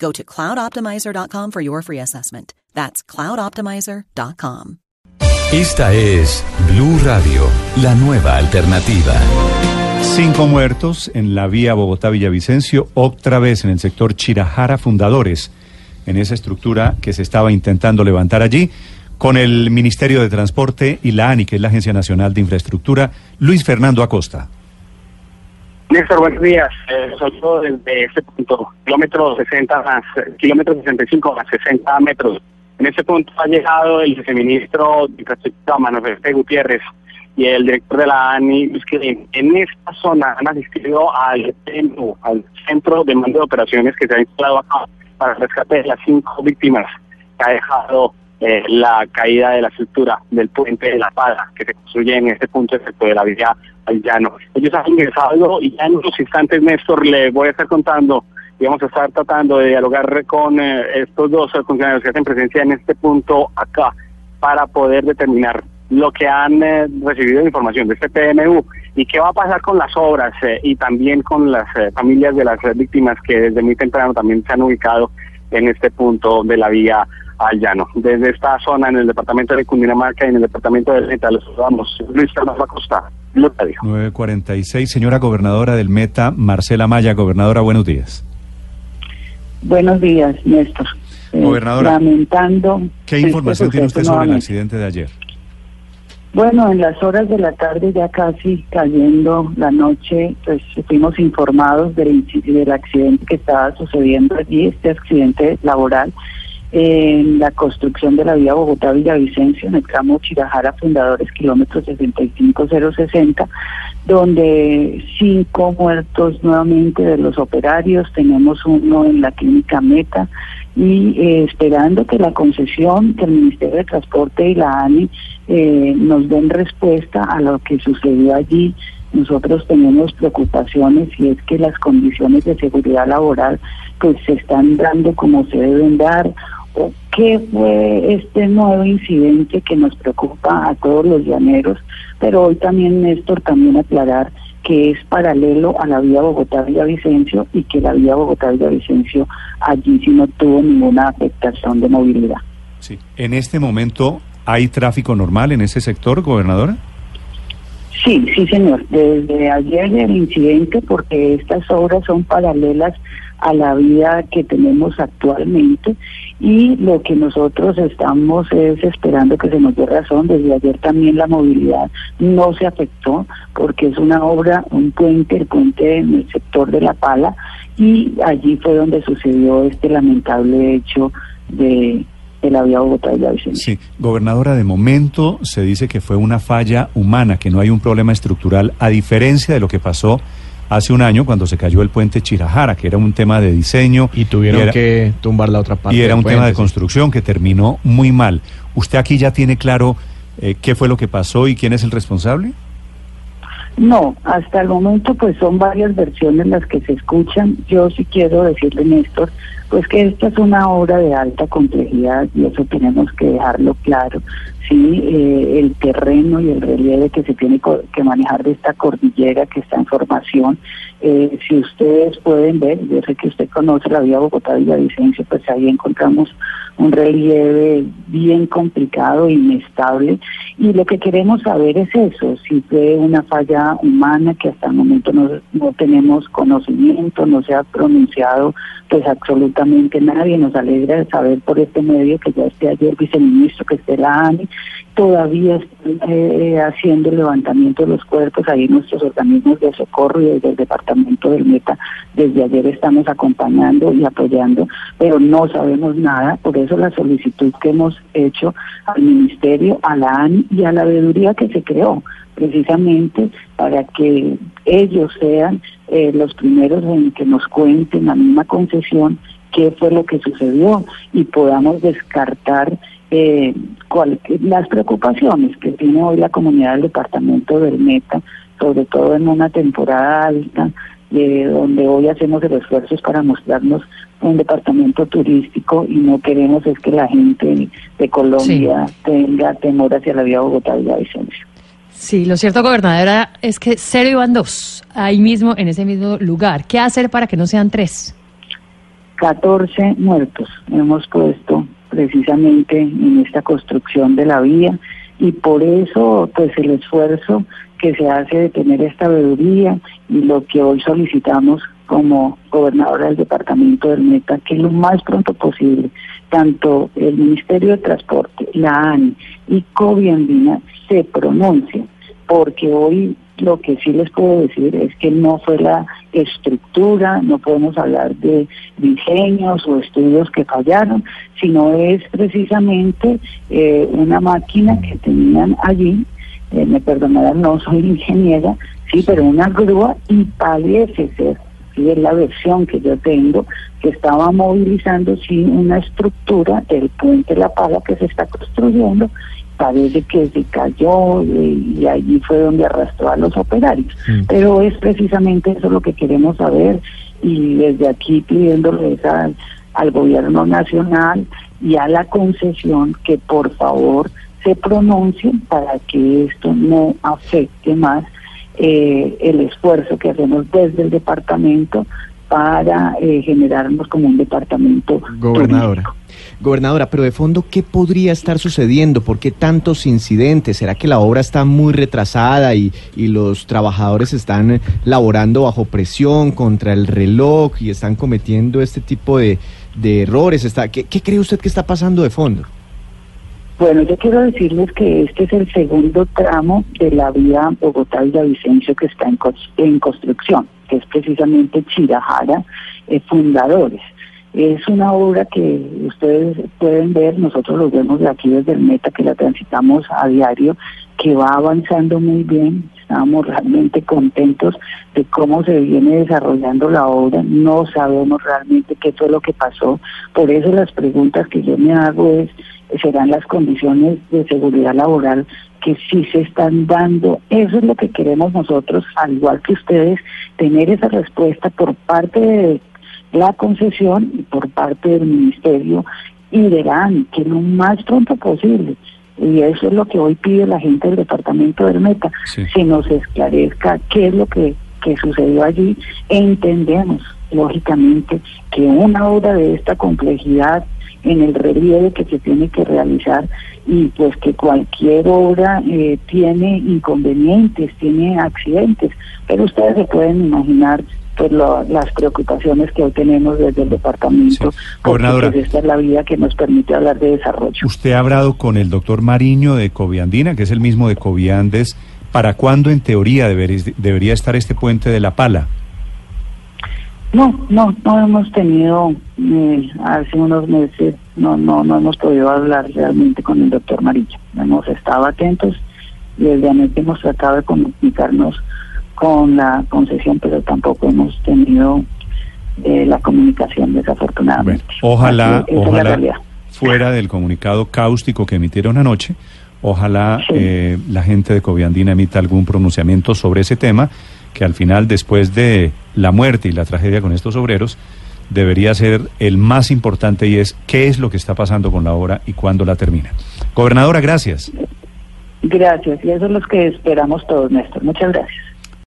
Go to cloudoptimizer.com for your free assessment. That's cloudoptimizer.com. Esta es Blue Radio, la nueva alternativa. Cinco muertos en la vía Bogotá-Villavicencio, otra vez en el sector Chirajara Fundadores, en esa estructura que se estaba intentando levantar allí, con el Ministerio de Transporte y la ANI, que es la Agencia Nacional de Infraestructura, Luis Fernando Acosta. Néstor, buenos días. Eh, soy yo desde este punto, kilómetro 60 más, kilómetro 65 más 60 metros. En este punto ha llegado el viceministro de Infraestructura, Manuel F. Gutiérrez, y el director de la ANI, que en esta zona han asistido al, al centro de mando de operaciones que se ha instalado acá para el rescate de las cinco víctimas que ha dejado eh, la caída de la estructura del puente de la Pala que se construye en este punto efecto de la vía al llano. Ellos han ingresado y ya en unos instantes, Néstor, le voy a estar contando y vamos a estar tratando de dialogar con eh, estos dos funcionarios que hacen presencia en este punto acá para poder determinar lo que han eh, recibido de información de este PMU y qué va a pasar con las obras y también con las familias de las víctimas que desde muy temprano también se han ubicado en este punto de la vía al llano. Desde esta zona en el departamento de Cundinamarca y en el departamento de Meta, los saludamos. Luis Fernando Acosta, 946, señora gobernadora del Meta, Marcela Maya, gobernadora, buenos días. Buenos días, Néstor. Eh, gobernadora, lamentando. ¿Qué este información tiene usted sobre el accidente de ayer? Bueno, en las horas de la tarde, ya casi cayendo la noche, pues fuimos informados del, del accidente que estaba sucediendo allí, este accidente laboral en la construcción de la vía Bogotá-Villavicencio en el tramo Chirajara Fundadores, kilómetros 65060, donde cinco muertos nuevamente de los operarios, tenemos uno en la clínica Meta y eh, esperando que la concesión, que el Ministerio de Transporte y la ANI eh, nos den respuesta a lo que sucedió allí. Nosotros tenemos preocupaciones y es que las condiciones de seguridad laboral pues se están dando como se deben dar qué fue este nuevo incidente que nos preocupa a todos los llaneros, pero hoy también, Néstor, también aclarar que es paralelo a la vía Bogotá-Villavicencio y que la vía Bogotá-Villavicencio allí sí no tuvo ninguna afectación de movilidad. Sí, en este momento hay tráfico normal en ese sector, gobernadora. Sí, sí, señor. Desde ayer el incidente, porque estas obras son paralelas a la vida que tenemos actualmente y lo que nosotros estamos es esperando que se nos dé razón. Desde ayer también la movilidad no se afectó porque es una obra, un puente, el puente en el sector de La Pala y allí fue donde sucedió este lamentable hecho de de la vía Bogotá y Sí, gobernadora, de momento se dice que fue una falla humana, que no hay un problema estructural, a diferencia de lo que pasó hace un año cuando se cayó el puente Chirajara, que era un tema de diseño. Y tuvieron que tumbar la otra parte. Y era un tema de construcción que terminó muy mal. ¿Usted aquí ya tiene claro eh, qué fue lo que pasó y quién es el responsable? No, hasta el momento pues son varias versiones las que se escuchan. Yo sí quiero decirle, Néstor, pues que esta es una obra de alta complejidad y eso tenemos que dejarlo claro. Sí, eh, el terreno y el relieve que se tiene que manejar de esta cordillera que está en formación. Eh, si ustedes pueden ver, yo sé que usted conoce la vía Bogotá-Villavicencio, pues ahí encontramos un relieve bien complicado, inestable, y lo que queremos saber es eso, si fue una falla humana que hasta el momento no, no tenemos conocimiento, no se ha pronunciado pues absolutamente nadie, nos alegra saber por este medio que ya esté ayer viceministro, que esté la ANI, todavía están eh, haciendo el levantamiento de los cuerpos, ahí nuestros organismos de socorro y desde el departamento del Meta, desde ayer estamos acompañando y apoyando, pero no sabemos nada, por eso la solicitud que hemos hecho al Ministerio, a la ANI y a la veeduría que se creó, precisamente para que ellos sean eh, los primeros en que nos cuenten la misma concesión qué fue lo que sucedió y podamos descartar eh, las preocupaciones que tiene hoy la comunidad del departamento del Meta, sobre todo en una temporada alta, de donde hoy hacemos el esfuerzo para mostrarnos un departamento turístico y no queremos es que la gente de Colombia tenga temor hacia la vía Bogotá-Villavicencio. Sí, lo cierto, gobernadora, es que cero iban dos, ahí mismo, en ese mismo lugar. ¿Qué hacer para que no sean tres? 14 muertos hemos puesto precisamente en esta construcción de la vía y por eso pues el esfuerzo que se hace de tener esta veeduría y lo que hoy solicitamos como gobernadora del departamento del Meta, que lo más pronto posible, tanto el Ministerio de Transporte, la ANI y Coviandina se pronuncien, porque hoy lo que sí les puedo decir es que no fue la estructura, no podemos hablar de diseños o estudios que fallaron, sino es precisamente eh, una máquina que tenían allí, eh, me perdonarán, no soy ingeniera, sí, pero una grúa y parece ser, y es la versión que yo tengo, que estaba movilizando sí una estructura del puente La Pala que se está construyendo parece que se cayó y, allí fue donde arrastró a los operarios. Mm. Pero es precisamente eso lo que queremos saber y desde aquí pidiéndoles al, al gobierno nacional y a la concesión que por favor se pronuncien para que esto no afecte más eh, el esfuerzo que hacemos desde el departamento para eh, generarnos como un departamento gobernadora. Gobernadora, pero de fondo, ¿qué podría estar sucediendo? ¿Por qué tantos incidentes? ¿Será que la obra está muy retrasada y, y los trabajadores están laborando bajo presión contra el reloj y están cometiendo este tipo de, de errores? Está, ¿qué, ¿Qué cree usted que está pasando de fondo? Bueno, yo quiero decirles que este es el segundo tramo de la vía Bogotá-Villavicencio que está en, en construcción que es precisamente Chirajara, eh, Fundadores. Es una obra que ustedes pueden ver, nosotros lo vemos de aquí desde el Meta, que la transitamos a diario, que va avanzando muy bien. Estamos realmente contentos de cómo se viene desarrollando la obra. No sabemos realmente qué fue lo que pasó. Por eso las preguntas que yo me hago es, ¿serán las condiciones de seguridad laboral que sí se están dando. Eso es lo que queremos nosotros, al igual que ustedes, tener esa respuesta por parte de la concesión y por parte del ministerio y verán que lo más pronto posible. Y eso es lo que hoy pide la gente del departamento del Meta, se nos esclarezca qué es lo que, que sucedió allí. Entendemos, lógicamente, que una obra de esta complejidad en el relieve que se tiene que realizar y pues que cualquier obra eh, tiene inconvenientes, tiene accidentes, pero ustedes se pueden imaginar pues las preocupaciones que hoy tenemos desde el departamento, porque pues, esta es la vía que nos permite hablar de desarrollo. Usted ha hablado con el doctor Mariño de Coviandina, que es el mismo de Coviandes, ¿para cuándo en teoría debería estar este puente de La Pala? No, no, no hemos tenido eh, hace unos meses, no, no, no hemos podido hablar realmente con el doctor Marillo. Hemos estado atentos y desde hemos tratado de comunicarnos con la concesión, pero tampoco hemos tenido eh, la comunicación desafortunadamente. ojalá, ojalá fuera del comunicado cáustico que emitieron anoche, ojalá eh, la gente de Coviandina emita algún pronunciamiento sobre ese tema que al final, después de la muerte y la tragedia con estos obreros, debería ser el más importante y es qué es lo que está pasando con la obra y cuándo la termina. Gobernadora, gracias. Gracias, y eso es lo que esperamos todos, Néstor. Muchas gracias.